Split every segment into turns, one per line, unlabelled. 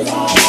Et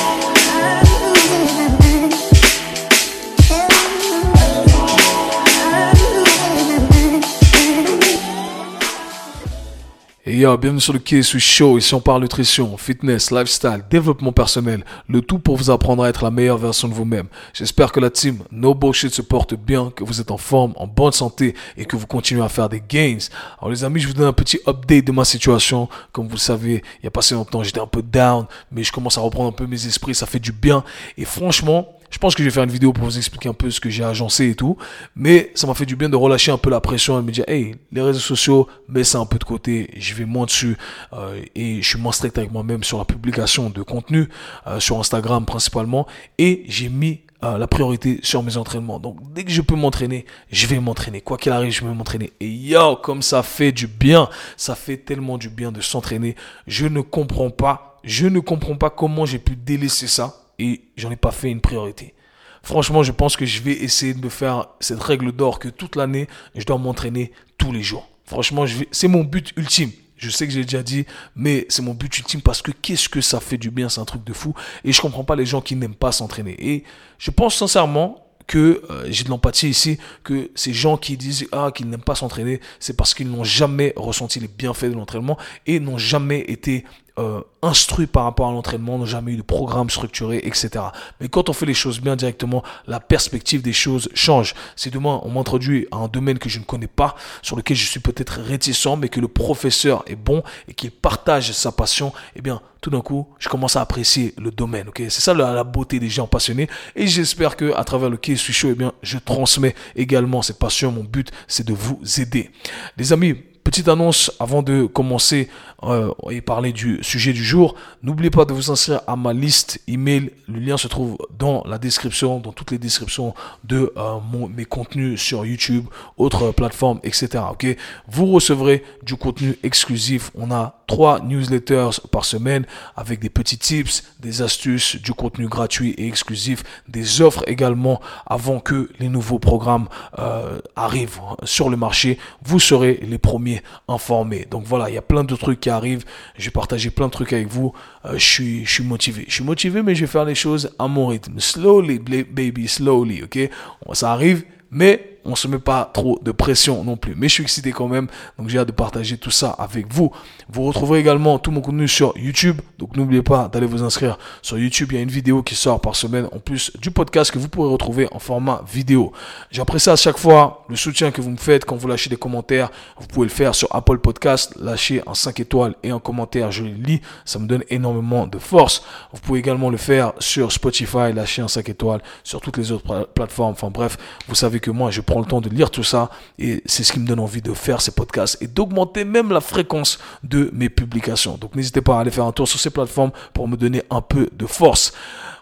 yo, bienvenue sur le KSU Show. Ici, on parle nutrition, fitness, lifestyle, développement personnel. Le tout pour vous apprendre à être la meilleure version de vous-même. J'espère que la team No Bullshit se porte bien, que vous êtes en forme, en bonne santé et que vous continuez à faire des gains. Alors, les amis, je vous donne un petit update de ma situation. Comme vous le savez, il y a pas si longtemps, j'étais un peu down, mais je commence à reprendre un peu mes esprits. Ça fait du bien. Et franchement, je pense que je vais faire une vidéo pour vous expliquer un peu ce que j'ai agencé et tout. Mais ça m'a fait du bien de relâcher un peu la pression et de me dire, hey, les réseaux sociaux, mets ça un peu de côté. Je vais moins dessus. Euh, et je suis moins strict avec moi-même sur la publication de contenu, euh, sur Instagram principalement. Et j'ai mis euh, la priorité sur mes entraînements. Donc dès que je peux m'entraîner, je vais m'entraîner. Quoi qu'il arrive, je vais m'entraîner. Et yo, comme ça fait du bien. Ça fait tellement du bien de s'entraîner. Je ne comprends pas. Je ne comprends pas comment j'ai pu délaisser ça et j'en ai pas fait une priorité. Franchement, je pense que je vais essayer de me faire cette règle d'or que toute l'année, je dois m'entraîner tous les jours. Franchement, c'est mon but ultime. Je sais que j'ai déjà dit, mais c'est mon but ultime parce que qu'est-ce que ça fait du bien, c'est un truc de fou. Et je comprends pas les gens qui n'aiment pas s'entraîner. Et je pense sincèrement que euh, j'ai de l'empathie ici, que ces gens qui disent ah qu'ils n'aiment pas s'entraîner, c'est parce qu'ils n'ont jamais ressenti les bienfaits de l'entraînement et n'ont jamais été euh, instruits par rapport à l'entraînement, n'ont jamais eu de programme structuré, etc. Mais quand on fait les choses bien directement, la perspective des choses change. Si demain on m'introduit à un domaine que je ne connais pas, sur lequel je suis peut-être réticent, mais que le professeur est bon et qu'il partage sa passion, eh bien tout d'un coup, je commence à apprécier le domaine. Ok, c'est ça la, beauté des gens passionnés. Et j'espère que à travers le Quai chaud, eh bien, je transmets également cette passion. Mon but, c'est de vous aider. Les amis, petite annonce avant de commencer euh, et parler du sujet du jour. N'oubliez pas de vous inscrire à ma liste email. Le lien se trouve dans la description, dans toutes les descriptions de euh, mon, mes contenus sur YouTube, autres plateformes, etc. Ok, vous recevrez du contenu exclusif. On a trois newsletters par semaine avec des petits tips, des astuces, du contenu gratuit et exclusif, des offres également avant que les nouveaux programmes euh, arrivent sur le marché. Vous serez les premiers informés. Donc voilà, il y a plein de trucs qui arrive. Je vais partager plein de trucs avec vous. Euh, je, suis, je suis motivé. Je suis motivé, mais je vais faire les choses à mon rythme. Slowly, baby, slowly, ok? Ça arrive, mais on se met pas trop de pression non plus. Mais je suis excité quand même, donc j'ai hâte de partager tout ça avec vous. Vous retrouverez également tout mon contenu sur YouTube, donc n'oubliez pas d'aller vous inscrire sur YouTube. Il y a une vidéo qui sort par semaine en plus du podcast que vous pourrez retrouver en format vidéo. J'apprécie à chaque fois le soutien que vous me faites quand vous lâchez des commentaires. Vous pouvez le faire sur Apple Podcast, lâcher un 5 étoiles et un commentaire, je les lis, ça me donne énormément de force. Vous pouvez également le faire sur Spotify, lâcher un 5 étoiles, sur toutes les autres plateformes. Enfin bref, vous savez que moi je prends le temps de lire tout ça et c'est ce qui me donne envie de faire ces podcasts et d'augmenter même la fréquence de mes publications. Donc n'hésitez pas à aller faire un tour sur ces plateformes pour me donner un peu de force.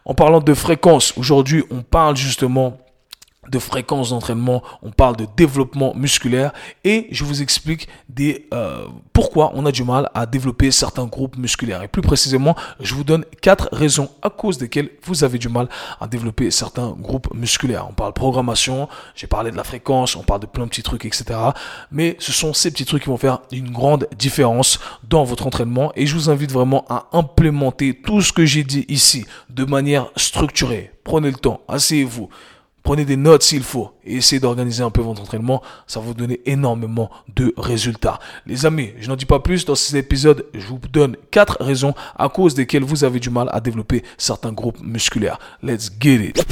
En parlant de fréquence, aujourd'hui on parle justement de fréquence d'entraînement, on parle de développement musculaire et je vous explique des euh, pourquoi on a du mal à développer certains groupes musculaires. Et plus précisément, je vous donne quatre raisons à cause desquelles vous avez du mal à développer certains groupes musculaires. On parle programmation, j'ai parlé de la fréquence, on parle de plein de petits trucs, etc. Mais ce sont ces petits trucs qui vont faire une grande différence dans votre entraînement et je vous invite vraiment à implémenter tout ce que j'ai dit ici de manière structurée. Prenez le temps, asseyez-vous. Prenez des notes s'il faut et essayez d'organiser un peu votre entraînement. Ça va vous donner énormément de résultats. Les amis, je n'en dis pas plus. Dans cet épisode, je vous donne quatre raisons à cause desquelles vous avez du mal à développer certains groupes musculaires. Let's get it.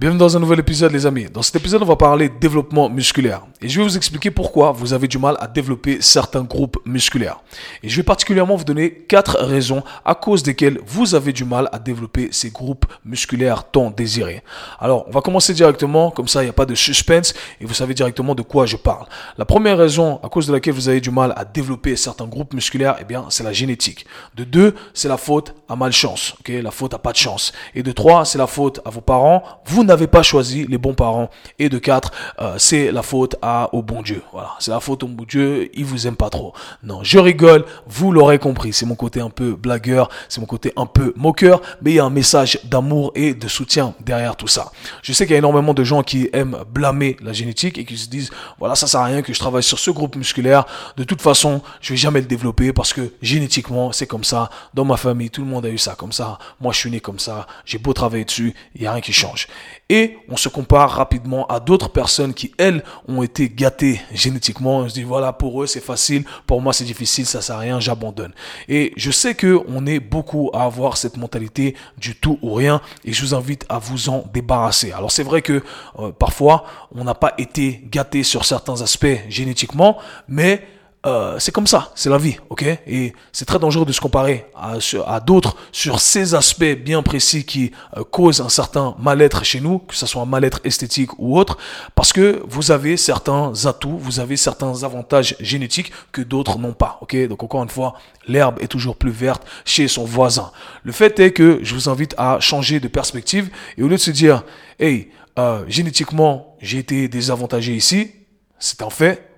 Bienvenue dans un nouvel épisode, les amis. Dans cet épisode, on va parler développement musculaire. Et je vais vous expliquer pourquoi vous avez du mal à développer certains groupes musculaires. Et je vais particulièrement vous donner quatre raisons à cause desquelles vous avez du mal à développer ces groupes musculaires tant désirés. Alors, on va commencer directement, comme ça il n'y a pas de suspense et vous savez directement de quoi je parle. La première raison à cause de laquelle vous avez du mal à développer certains groupes musculaires, eh bien, c'est la génétique. De deux, c'est la faute à malchance, ok, la faute à pas de chance. Et de trois, c'est la faute à vos parents. Vous n'avez pas choisi les bons parents. Et de quatre, euh, c'est la faute à au bon Dieu. Voilà, c'est la faute au bon Dieu. Il vous aime pas trop. Non, je rigole. Vous l'aurez compris. C'est mon côté un peu blagueur, c'est mon côté un peu moqueur, mais il y a un message d'amour et de soutien derrière tout ça. Je sais qu'il y a énormément de gens qui aiment blâmer la génétique et qui se disent, voilà, ça sert à rien que je travaille sur ce groupe musculaire. De toute façon, je vais jamais le développer parce que génétiquement, c'est comme ça. Dans ma famille, tout le monde a eu ça comme ça. Moi, je suis né comme ça. J'ai beau travailler dessus, il n'y a rien qui change. Et on se compare rapidement à d'autres personnes qui, elles, ont été gâtées génétiquement. On se dit, voilà, pour eux, c'est facile. Pour moi, c'est difficile. Ça sert à rien. J'abandonne. Et je sais que on est beaucoup à avoir cette mentalité du tout ou rien. Et je vous invite à vous en débarrasser. Alors, c'est vrai que euh, parfois, on n'a pas été gâté sur certains aspects génétiquement, mais euh, c'est comme ça, c'est la vie, ok? Et c'est très dangereux de se comparer à, d'autres sur ces aspects bien précis qui euh, causent un certain mal-être chez nous, que ce soit un mal-être esthétique ou autre, parce que vous avez certains atouts, vous avez certains avantages génétiques que d'autres n'ont pas, ok? Donc encore une fois, l'herbe est toujours plus verte chez son voisin. Le fait est que je vous invite à changer de perspective et au lieu de se dire, hey, euh, génétiquement, j'ai été désavantagé ici, c'est un fait,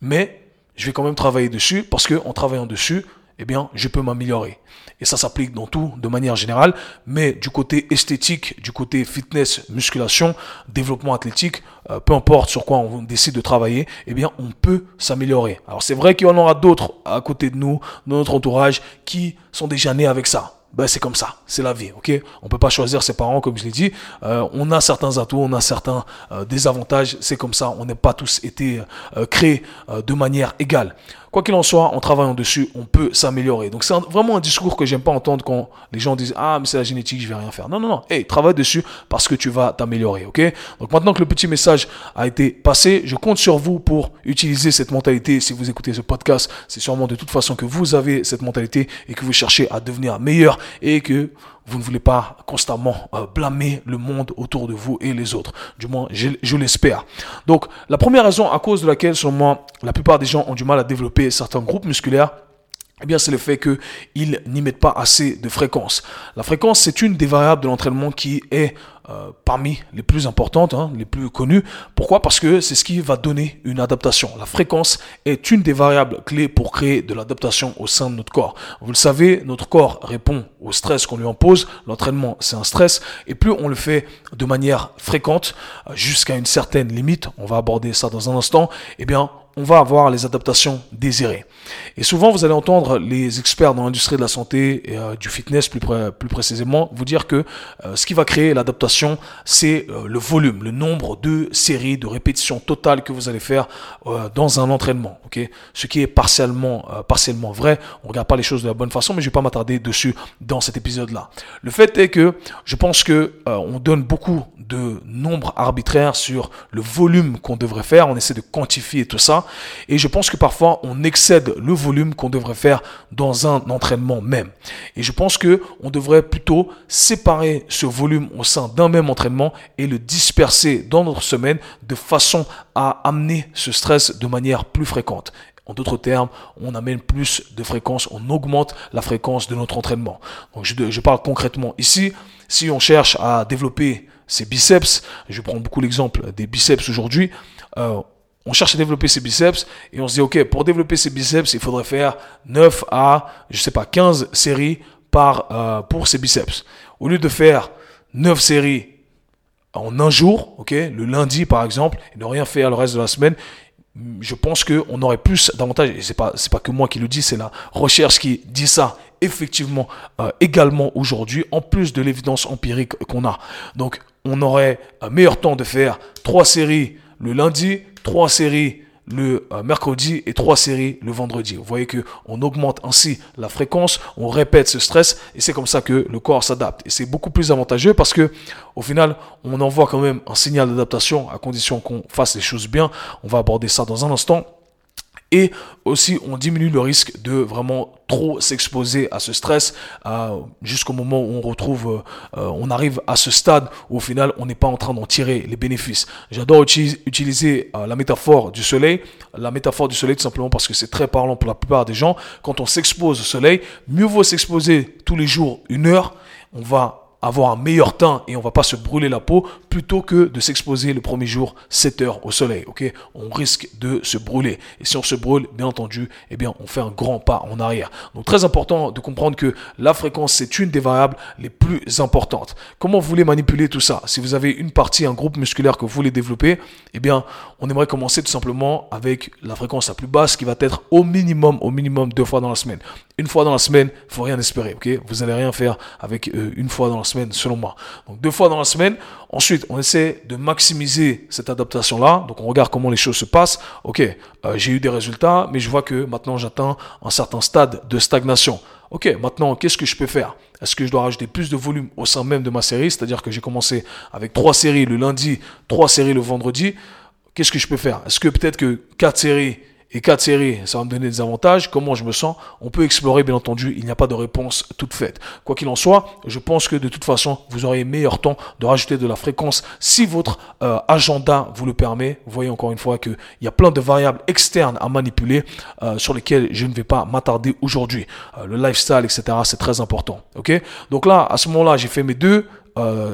mais je vais quand même travailler dessus parce que en travaillant dessus, eh bien, je peux m'améliorer. Et ça s'applique dans tout de manière générale, mais du côté esthétique, du côté fitness, musculation, développement athlétique, euh, peu importe sur quoi on décide de travailler, eh bien, on peut s'améliorer. Alors, c'est vrai qu'il y en aura d'autres à côté de nous, dans notre entourage, qui sont déjà nés avec ça ben c'est comme ça, c'est la vie, ok? On peut pas choisir ses parents, comme je l'ai dit. Euh, on a certains atouts, on a certains euh, désavantages, c'est comme ça. On n'est pas tous été euh, créés de manière égale. Quoi qu'il en soit, en travaillant dessus, on peut s'améliorer. Donc c'est vraiment un discours que j'aime pas entendre quand les gens disent ah mais c'est la génétique, je vais rien faire. Non non non, hey travaille dessus parce que tu vas t'améliorer, ok? Donc maintenant que le petit message a été passé, je compte sur vous pour utiliser cette mentalité. Si vous écoutez ce podcast, c'est sûrement de toute façon que vous avez cette mentalité et que vous cherchez à devenir meilleur et que vous ne voulez pas constamment euh, blâmer le monde autour de vous et les autres. Du moins, je, l'espère. Donc, la première raison à cause de laquelle, selon moi, la plupart des gens ont du mal à développer certains groupes musculaires, eh bien, c'est le fait qu'ils n'y mettent pas assez de fréquence. La fréquence, c'est une des variables de l'entraînement qui est euh, parmi les plus importantes, hein, les plus connues. Pourquoi? Parce que c'est ce qui va donner une adaptation. La fréquence est une des variables clés pour créer de l'adaptation au sein de notre corps. Vous le savez, notre corps répond au stress qu'on lui impose. L'entraînement, c'est un stress. Et plus on le fait de manière fréquente, euh, jusqu'à une certaine limite, on va aborder ça dans un instant, eh bien, on va avoir les adaptations désirées. Et souvent, vous allez entendre les experts dans l'industrie de la santé et euh, du fitness plus, précisément vous dire que euh, ce qui va créer l'adaptation, c'est euh, le volume, le nombre de séries, de répétitions totales que vous allez faire dans un entraînement. ok? Ce qui est partiellement, partiellement vrai. On regarde pas les choses de la bonne façon, mais je vais pas m'attarder dessus dans cet épisode-là. Le fait est que je pense que on donne beaucoup de nombres arbitraires sur le volume qu'on devrait faire. On essaie de quantifier tout ça. Et je pense que parfois, on excède le volume qu'on devrait faire dans un entraînement même. Et je pense que on devrait plutôt séparer ce volume au sein d'un même entraînement et le disperser dans notre semaine de façon à amener ce stress de manière plus fréquente. En d'autres termes, on amène plus de fréquence, on augmente la fréquence de notre entraînement. Donc je, je parle concrètement ici, si on cherche à développer ses biceps, je prends beaucoup l'exemple des biceps aujourd'hui, euh, on cherche à développer ses biceps et on se dit, OK, pour développer ses biceps, il faudrait faire 9 à, je sais pas, 15 séries par, euh, pour ses biceps. Au lieu de faire 9 séries en un jour, OK, le lundi par exemple, et ne rien faire le reste de la semaine, je pense qu'on aurait plus d'avantages, et c'est pas, c'est pas que moi qui le dis, c'est la recherche qui dit ça effectivement euh, également aujourd'hui, en plus de l'évidence empirique qu'on a. Donc, on aurait un meilleur temps de faire trois séries le lundi, trois séries le euh, mercredi et trois séries le vendredi. Vous voyez que on augmente ainsi la fréquence, on répète ce stress et c'est comme ça que le corps s'adapte. Et c'est beaucoup plus avantageux parce que au final, on envoie quand même un signal d'adaptation à condition qu'on fasse les choses bien. On va aborder ça dans un instant. Et aussi, on diminue le risque de vraiment trop s'exposer à ce stress jusqu'au moment où on retrouve, euh, on arrive à ce stade où au final, on n'est pas en train d'en tirer les bénéfices. J'adore utiliser euh, la métaphore du soleil. La métaphore du soleil, tout simplement parce que c'est très parlant pour la plupart des gens. Quand on s'expose au soleil, mieux vaut s'exposer tous les jours une heure. On va avoir un meilleur teint et on va pas se brûler la peau plutôt que de s'exposer le premier jour 7 heures au soleil. Ok, on risque de se brûler et si on se brûle, bien entendu, eh bien on fait un grand pas en arrière. Donc très important de comprendre que la fréquence c'est une des variables les plus importantes. Comment vous voulez manipuler tout ça? Si vous avez une partie, un groupe musculaire que vous voulez développer, eh bien on aimerait commencer tout simplement avec la fréquence la plus basse qui va être au minimum, au minimum deux fois dans la semaine. Une fois dans la semaine, faut rien espérer, ok? Vous allez rien faire avec euh, une fois dans la semaine, selon moi. Donc deux fois dans la semaine. Ensuite, on essaie de maximiser cette adaptation-là. Donc on regarde comment les choses se passent. Ok, euh, j'ai eu des résultats, mais je vois que maintenant j'atteins un certain stade de stagnation. Ok, maintenant qu'est-ce que je peux faire? Est-ce que je dois rajouter plus de volume au sein même de ma série? C'est-à-dire que j'ai commencé avec trois séries le lundi, trois séries le vendredi. Qu'est-ce que je peux faire? Est-ce que peut-être que quatre séries et quatre séries, ça va me donner des avantages. Comment je me sens? On peut explorer, bien entendu. Il n'y a pas de réponse toute faite. Quoi qu'il en soit, je pense que de toute façon, vous aurez meilleur temps de rajouter de la fréquence si votre euh, agenda vous le permet. Vous voyez encore une fois qu'il y a plein de variables externes à manipuler euh, sur lesquelles je ne vais pas m'attarder aujourd'hui. Euh, le lifestyle, etc., c'est très important. Ok? Donc là, à ce moment-là, j'ai fait mes deux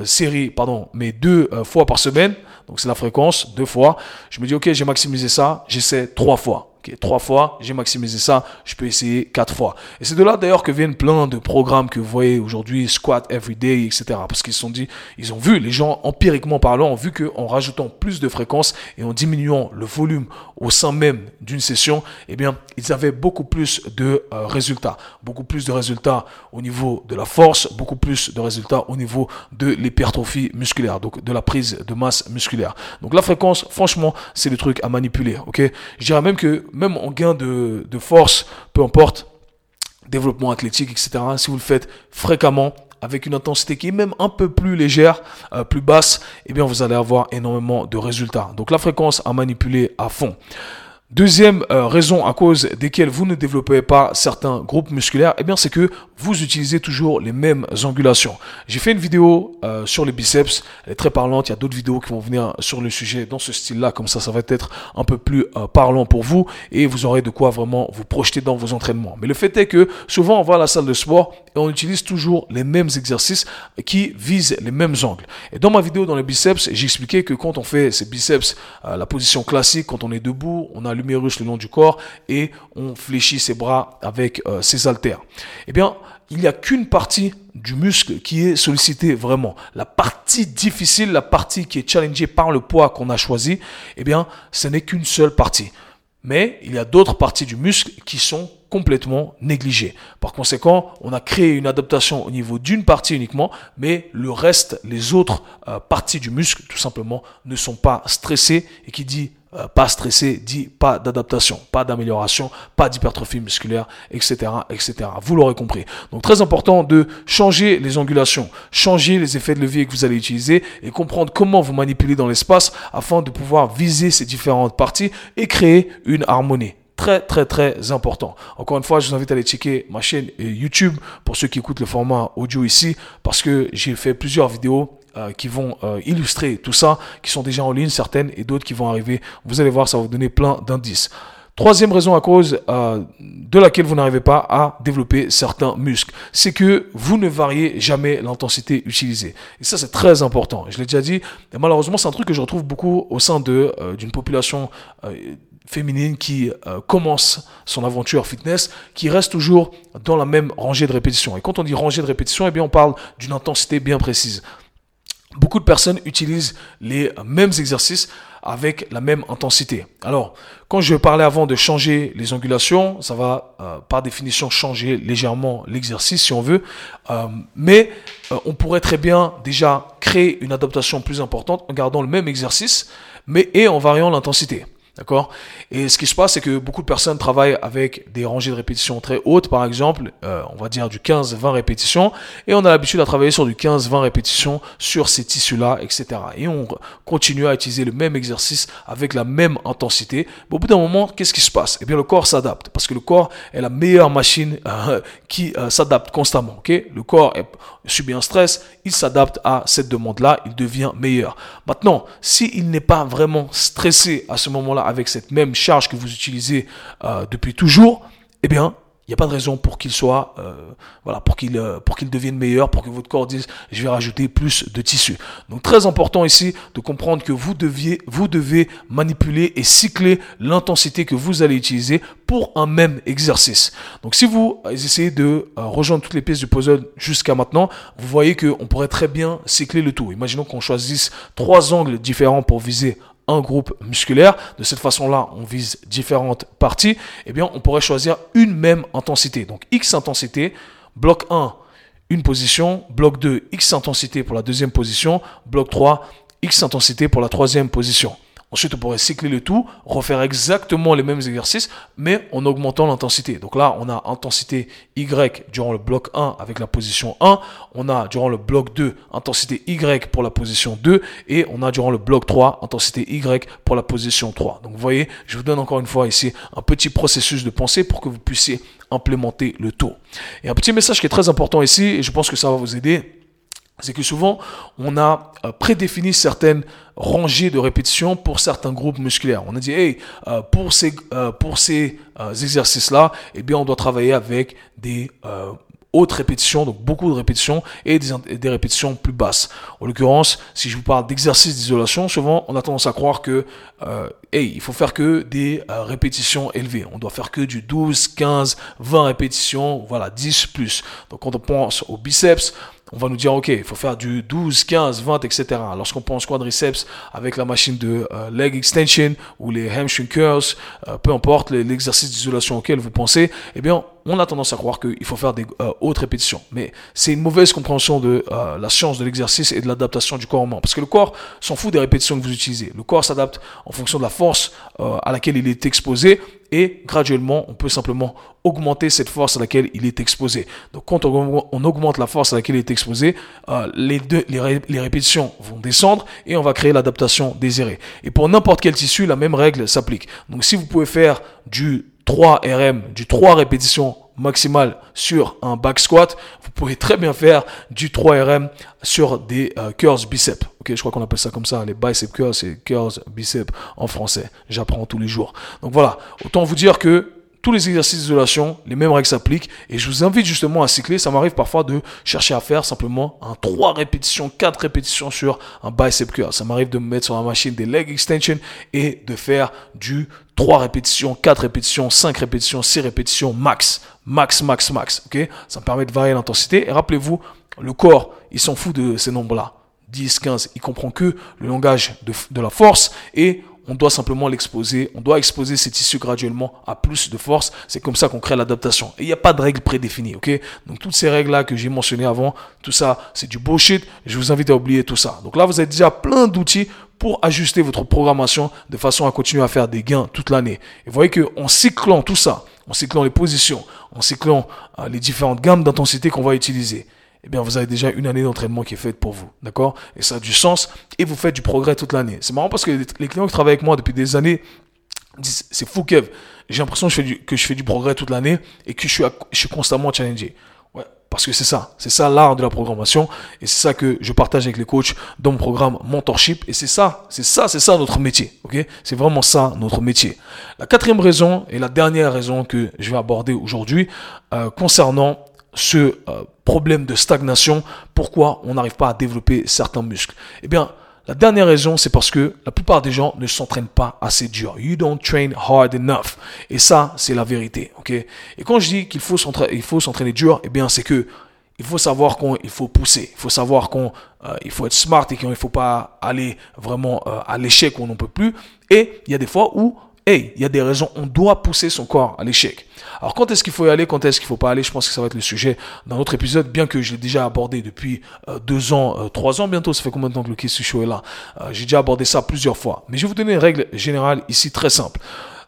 séries, pardon, mes deux fois par semaine. Donc c'est la fréquence, deux fois. Je me dis, ok, j'ai maximisé ça, j'essaie trois fois trois fois, j'ai maximisé ça, je peux essayer quatre fois. Et c'est de là d'ailleurs que viennent plein de programmes que vous voyez aujourd'hui, Squat Everyday, etc. Parce qu'ils se sont dit, ils ont vu, les gens empiriquement parlant, ont vu qu'en rajoutant plus de fréquences et en diminuant le volume au sein même d'une session, eh bien, ils avaient beaucoup plus de euh, résultats. Beaucoup plus de résultats au niveau de la force, beaucoup plus de résultats au niveau de l'hypertrophie musculaire, donc de la prise de masse musculaire. Donc la fréquence, franchement, c'est le truc à manipuler, ok? Je dirais même que même en gain de, force, peu importe, développement athlétique, etc., si vous le faites fréquemment, avec une intensité qui est même un peu plus légère, euh, plus basse, eh bien vous allez avoir énormément de résultats. Donc la fréquence à manipuler à fond. Deuxième euh, raison à cause desquelles vous ne développez pas certains groupes musculaires, eh bien c'est que vous utilisez toujours les mêmes angulations. J'ai fait une vidéo euh, sur les biceps, elle est très parlante. Il y a d'autres vidéos qui vont venir sur le sujet dans ce style-là, comme ça, ça va être un peu plus euh, parlant pour vous et vous aurez de quoi vraiment vous projeter dans vos entraînements. Mais le fait est que souvent on va à la salle de sport et on utilise toujours les mêmes exercices qui visent les mêmes angles. Et dans ma vidéo dans les biceps, j'ai expliqué que quand on fait ces biceps, la position classique, quand on est debout, on a l'humérus le long du corps et on fléchit ses bras avec euh, ses haltères. Eh bien, il n'y a qu'une partie du muscle qui est sollicitée vraiment. La partie difficile, la partie qui est challengée par le poids qu'on a choisi, eh bien, ce n'est qu'une seule partie. Mais il y a d'autres parties du muscle qui sont complètement négligées. Par conséquent, on a créé une adaptation au niveau d'une partie uniquement, mais le reste, les autres euh, parties du muscle, tout simplement, ne sont pas stressées. Et qui dit euh, pas stressé dit pas d'adaptation, pas d'amélioration, pas d'hypertrophie musculaire, etc., etc. Vous l'aurez compris. Donc très important de changer les angulations, changer les effets de levier que vous allez utiliser et comprendre comment vous manipulez dans l'espace afin de pouvoir viser ces différentes parties et créer une harmonie très très très important. Encore une fois, je vous invite à aller checker ma chaîne euh, YouTube pour ceux qui écoutent le format audio ici parce que j'ai fait plusieurs vidéos euh, qui vont euh, illustrer tout ça, qui sont déjà en ligne, certaines, et d'autres qui vont arriver. Vous allez voir, ça va vous donner plein d'indices. Troisième raison à cause euh, de laquelle vous n'arrivez pas à développer certains muscles, c'est que vous ne variez jamais l'intensité utilisée. Et ça, c'est très important. Je l'ai déjà dit, et malheureusement, c'est un truc que je retrouve beaucoup au sein de d'une population féminine qui commence son aventure fitness, qui reste toujours dans la même rangée de répétition. Et quand on dit rangée de répétition, eh bien, on parle d'une intensité bien précise. Beaucoup de personnes utilisent les mêmes exercices avec la même intensité. Alors, quand je parlais avant de changer les angulations, ça va euh, par définition changer légèrement l'exercice si on veut, euh, mais euh, on pourrait très bien déjà créer une adaptation plus importante en gardant le même exercice, mais en variant l'intensité. D'accord? Et ce qui se passe, c'est que beaucoup de personnes travaillent avec des rangées de répétitions très hautes, par exemple, euh, on va dire du 15-20 répétitions, et on a l'habitude à travailler sur du 15-20 répétitions sur ces tissus-là, etc. Et on continue à utiliser le même exercice avec la même intensité. Mais au bout d'un moment, qu'est-ce qui se passe? Eh bien, le corps s'adapte, parce que le corps est la meilleure machine euh, qui euh, s'adapte constamment. Le corps subit un stress, il s'adapte à cette demande-là, il devient meilleur. Maintenant, s'il n'est pas vraiment stressé à ce moment-là, avec cette même charge que vous utilisez euh, depuis toujours, eh bien, il n'y a pas de raison pour qu'il soit, euh, voilà, pour qu'il euh, pour qu'il devienne meilleur, pour que votre corps dise, je vais rajouter plus de tissu. Donc très important ici de comprendre que vous deviez, vous devez manipuler et cycler l'intensité que vous allez utiliser pour un même exercice. Donc si vous essayez de rejoindre toutes les pièces du puzzle jusqu'à maintenant, vous voyez qu'on pourrait très bien cycler le tout. Imaginons qu'on choisisse trois angles différents pour viser un groupe musculaire. De cette façon-là, on vise différentes parties. Eh bien, on pourrait choisir une même intensité. Donc, X intensité, bloc 1, une position, bloc 2, X intensité pour la deuxième position, bloc 3, X intensité pour la troisième position. Ensuite, on pourrait cycler le tout, refaire exactement les mêmes exercices, mais en augmentant l'intensité. Donc là, on a intensité Y durant le bloc 1 avec la position 1. On a durant le bloc 2 intensité Y pour la position 2. Et on a durant le bloc 3 intensité Y pour la position 3. Donc vous voyez, je vous donne encore une fois ici un petit processus de pensée pour que vous puissiez implémenter le tout. Et un petit message qui est très important ici, et je pense que ça va vous aider c'est que souvent, on a euh, prédéfini certaines rangées de répétitions pour certains groupes musculaires. On a dit, hey, euh, pour ces, euh, pour ces exercices-là, eh bien, on doit travailler avec des hautes répétitions, donc beaucoup de répétitions et des, des répétitions plus basses. En l'occurrence, si je vous parle d'exercices d'isolation, souvent on a tendance à croire que hey, il faut faire que des répétitions élevées. On doit faire que du 12, 15, 20 répétitions, voilà, 10 plus. Donc quand on pense aux biceps, on va nous dire, OK, il faut faire du 12, 15, 20, etc. Lorsqu'on pense quadriceps avec la machine de euh, leg extension ou les hamstring curls, euh, peu importe l'exercice d'isolation auquel vous pensez, eh bien, on a tendance à croire qu'il faut faire des euh, hautes répétitions. Mais c'est une mauvaise compréhension de la science de l'exercice et de l'adaptation du corps humain. Parce que le corps s'en fout des répétitions que vous utilisez. Le corps s'adapte en fonction de la force à laquelle il est exposé et graduellement, on peut simplement augmenter cette force à laquelle il est exposé. Donc quand on, augmente la force à laquelle il est exposé, euh, les répétitions vont descendre et on va créer l'adaptation désirée. Et pour n'importe quel tissu, la même règle s'applique. Donc si vous pouvez faire du 3 RM, du 3 répétitions maximales sur un back squat, vous pouvez très bien faire du 3 RM sur des euh, curls biceps. Je crois qu'on appelle ça comme ça, les bicep curls, c'est curls biceps en français. J'apprends tous les jours. Donc voilà, autant vous dire que tous les exercices d'isolation, les mêmes règles s'appliquent. Et je vous invite justement à cycler. Ça m'arrive parfois de chercher à faire simplement un 3 répétitions, 4 répétitions sur un bicep curl. Ça m'arrive de me mettre sur la machine des leg extension et de faire du 3 répétitions, 4 répétitions, 5 répétitions, 6 répétitions max. Max, max, max. Ok? Ça me permet de varier l'intensité. Et rappelez-vous, le corps, il s'en fout de ces nombres-là. 10, 15, il comprend que le langage de, de la force et on doit simplement l'exposer, on doit exposer ces tissus graduellement à plus de force. C'est comme ça qu'on crée l'adaptation. Et il n'y a pas de règles prédéfinies, ok? Donc toutes ces règles-là que j'ai mentionnées avant, tout ça, c'est du bullshit. Je vous invite à oublier tout ça. Donc là, vous avez déjà plein d'outils pour ajuster votre programmation de façon à continuer à faire des gains toute l'année. Et vous voyez qu'en cyclant tout ça, en cyclant les positions, en cyclant euh, les différentes gammes d'intensité qu'on va utiliser, eh bien, vous avez déjà une année d'entraînement qui est faite pour vous. D'accord? Et ça a du sens et vous faites du progrès toute l'année. C'est marrant parce que les clients qui travaillent avec moi depuis des années disent c'est fou, Kev. J'ai l'impression que, je fais du, progrès toute l'année et que je suis, je suis constamment challengé. Ouais, parce que c'est ça. C'est ça l'art de la programmation et c'est ça que je partage avec les coachs dans mon programme Mentorship. Et c'est ça, c'est ça, c'est ça notre métier. Ok? C'est vraiment ça notre métier. La quatrième raison et la dernière raison que je vais aborder aujourd'hui euh, concernant ce euh, problème de stagnation, pourquoi on n'arrive pas à développer certains muscles? Eh bien, la dernière raison, c'est parce que la plupart des gens ne s'entraînent pas assez dur. You don't train hard enough. Et ça, c'est la vérité. ok? Et quand je dis qu'il faut s'entraîner dur, eh bien, c'est que il faut savoir qu'il faut pousser. Il faut savoir qu'il euh, faut être smart et qu'il ne faut pas aller vraiment euh, à l'échec où on n'en peut plus. Et il y a des fois où hey, il y a des raisons, on doit pousser son corps à l'échec. Alors quand est-ce qu'il faut y aller, quand est-ce qu'il faut pas aller, je pense que ça va être le sujet d'un autre épisode, bien que je l'ai déjà abordé depuis euh, deux ans, euh, trois ans bientôt, ça fait combien de temps que le Kiss Show est là? Euh, J'ai déjà abordé ça plusieurs fois. Mais je vais vous donner une règle générale ici très simple.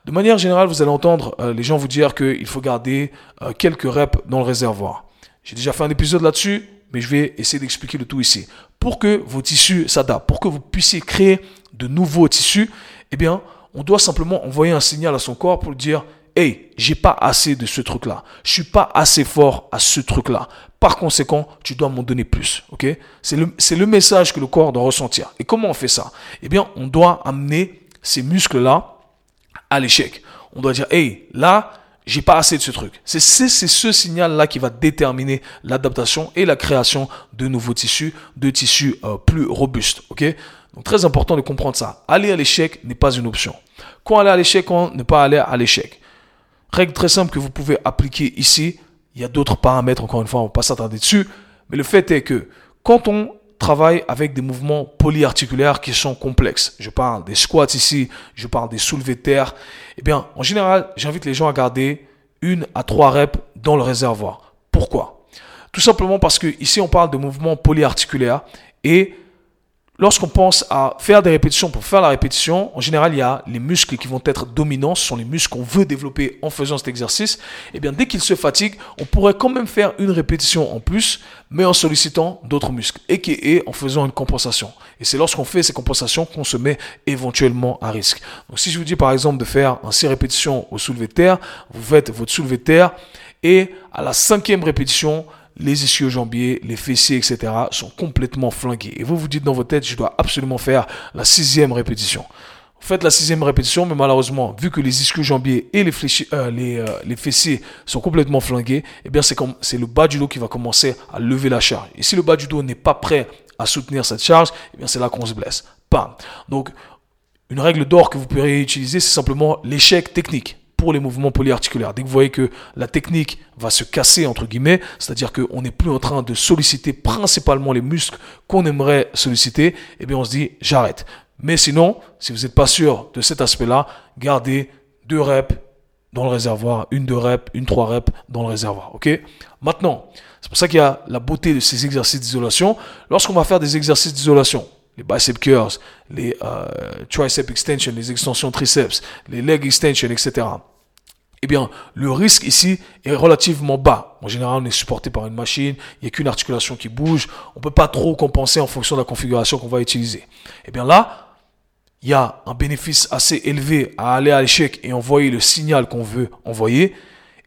De manière générale, vous allez entendre les gens vous dire qu'il faut garder quelques reps dans le réservoir. J'ai déjà fait un épisode là-dessus, mais je vais essayer d'expliquer le tout ici. Pour que vos tissus s'adaptent, pour que vous puissiez créer de nouveaux tissus, eh bien, on doit simplement envoyer un signal à son corps pour dire Hey, j'ai pas assez de ce truc-là. Je suis pas assez fort à ce truc-là. Par conséquent, tu dois m'en donner plus. Ok? C'est le, message que le corps doit ressentir. Et comment on fait ça? Eh bien, on doit amener ces muscles-là à l'échec. On doit dire Hey, là, j'ai pas assez de ce truc. C'est ce signal-là qui va déterminer l'adaptation et la création de nouveaux tissus, de tissus euh, plus robustes. Donc très important de comprendre ça. Aller à l'échec n'est pas une option. Quand aller à l'échec, quand ne pas aller à l'échec. Règle très simple que vous pouvez appliquer ici. Il y a d'autres paramètres, encore une fois, on va pas s'attarder dessus. Mais le fait est que quand on travaille avec des mouvements polyarticulaires qui sont complexes. Je parle des squats ici, je parle des soulevés de terre. Eh bien, en général, j'invite les gens à garder une à trois reps dans le réservoir. Pourquoi? Tout simplement parce que ici, on parle de mouvements polyarticulaires et Lorsqu'on pense à faire des répétitions pour faire la répétition, en général, il y a les muscles qui vont être dominants, ce sont les muscles qu'on veut développer en faisant cet exercice. Et eh bien, dès qu'ils se fatiguent, on pourrait quand même faire une répétition en plus, mais en sollicitant d'autres muscles, et en faisant une compensation. Et c'est lorsqu'on fait ces compensations qu'on se met éventuellement à risque. Donc, si je vous dis par exemple de faire un 6 répétitions au soulevé de terre, vous faites votre soulevé de terre, et à la cinquième répétition, les ischio-jambiers, les fessiers, etc. sont complètement flanqués. Et vous vous dites dans votre tête, je dois absolument faire la sixième répétition. Vous faites la sixième répétition, mais malheureusement, vu que les ischio-jambiers et les, euh, euh, les, fessiers sont complètement flanqués, eh bien c'est comme c'est le bas du dos qui va commencer à lever la charge. Et si le bas du dos n'est pas prêt à soutenir cette charge, eh bien c'est là qu'on se blesse. Bam. Donc une règle d'or que vous pourriez utiliser, c'est simplement l'échec technique pour les mouvements polyarticulaires. Dès que vous voyez que la technique va se casser, entre guillemets, c'est-à-dire qu'on n'est plus en train de solliciter principalement les muscles qu'on aimerait solliciter, eh bien on se dit j'arrête. Mais sinon, si vous n'êtes pas sûr de cet aspect-là, gardez deux reps dans le réservoir, une deux reps, une trois reps dans le réservoir. Ok? Maintenant, c'est pour ça qu'il y a la beauté de ces exercices d'isolation. Lorsqu'on va faire des exercices d'isolation, les bicep curls, les euh, tricep extension, les extensions triceps, les leg extension, etc eh bien, le risque ici est relativement bas. En général, on est supporté par une machine, il n'y a qu'une articulation qui bouge, on ne peut pas trop compenser en fonction de la configuration qu'on va utiliser. Eh bien là, il y a un bénéfice assez élevé à aller à l'échec et envoyer le signal qu'on veut envoyer,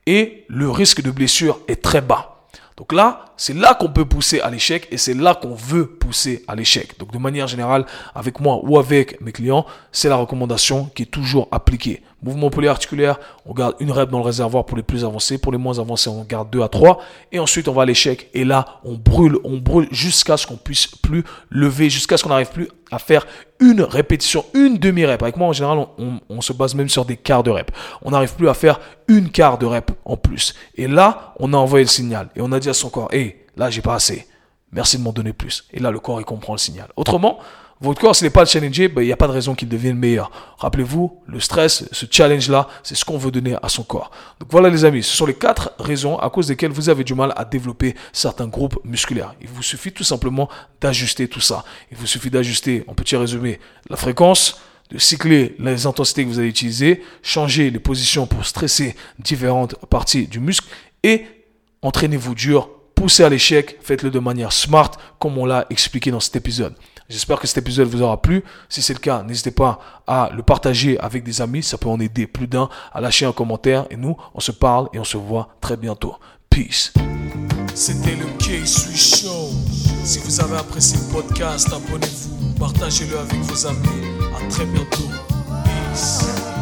et le risque de blessure est très bas. Donc là, c'est là qu'on peut pousser à l'échec et c'est là qu'on veut pousser à l'échec. Donc de manière générale, avec moi ou avec mes clients, c'est la recommandation qui est toujours appliquée. Mouvement polyarticulaire, on garde une rep dans le réservoir pour les plus avancés. Pour les moins avancés, on garde 2 à 3. Et ensuite, on va à l'échec. Et là, on brûle, on brûle jusqu'à ce qu'on puisse plus lever, jusqu'à ce qu'on n'arrive plus à faire une répétition, une demi-rep. Avec moi, en général, on, se base même sur des quarts de rep. On n'arrive plus à faire une quart de rep en plus. Et là, on a envoyé le signal. Et on a dit à son corps, hé, là, j'ai pas assez. Merci de m'en donner plus. Et là, le corps, il comprend le signal. Autrement, votre corps, s'il n'est pas le challenger, ben, il n'y a pas de raison qu'il devienne meilleur. Rappelez-vous, le stress, ce challenge-là, c'est ce qu'on veut donner à son corps. Donc voilà les amis, ce sont les quatre raisons à cause desquelles vous avez du mal à développer certains groupes musculaires. Il vous suffit tout simplement d'ajuster tout ça. Il vous suffit d'ajuster, en petit résumé, la fréquence, de cycler les intensités que vous allez utiliser, changer les positions pour stresser différentes parties du muscle et entraînez-vous dur, poussez à l'échec, faites-le de manière smart comme on l'a expliqué dans cet épisode. J'espère que cet épisode vous aura plu. Si c'est le cas, n'hésitez pas à le partager avec des amis. Ça peut en aider plus d'un à lâcher un commentaire. Et nous, on se parle et on se voit très bientôt. Peace. C'était le K-Sui Show. Si vous avez apprécié le podcast, abonnez-vous, partagez-le avec vos amis. À très bientôt. Peace.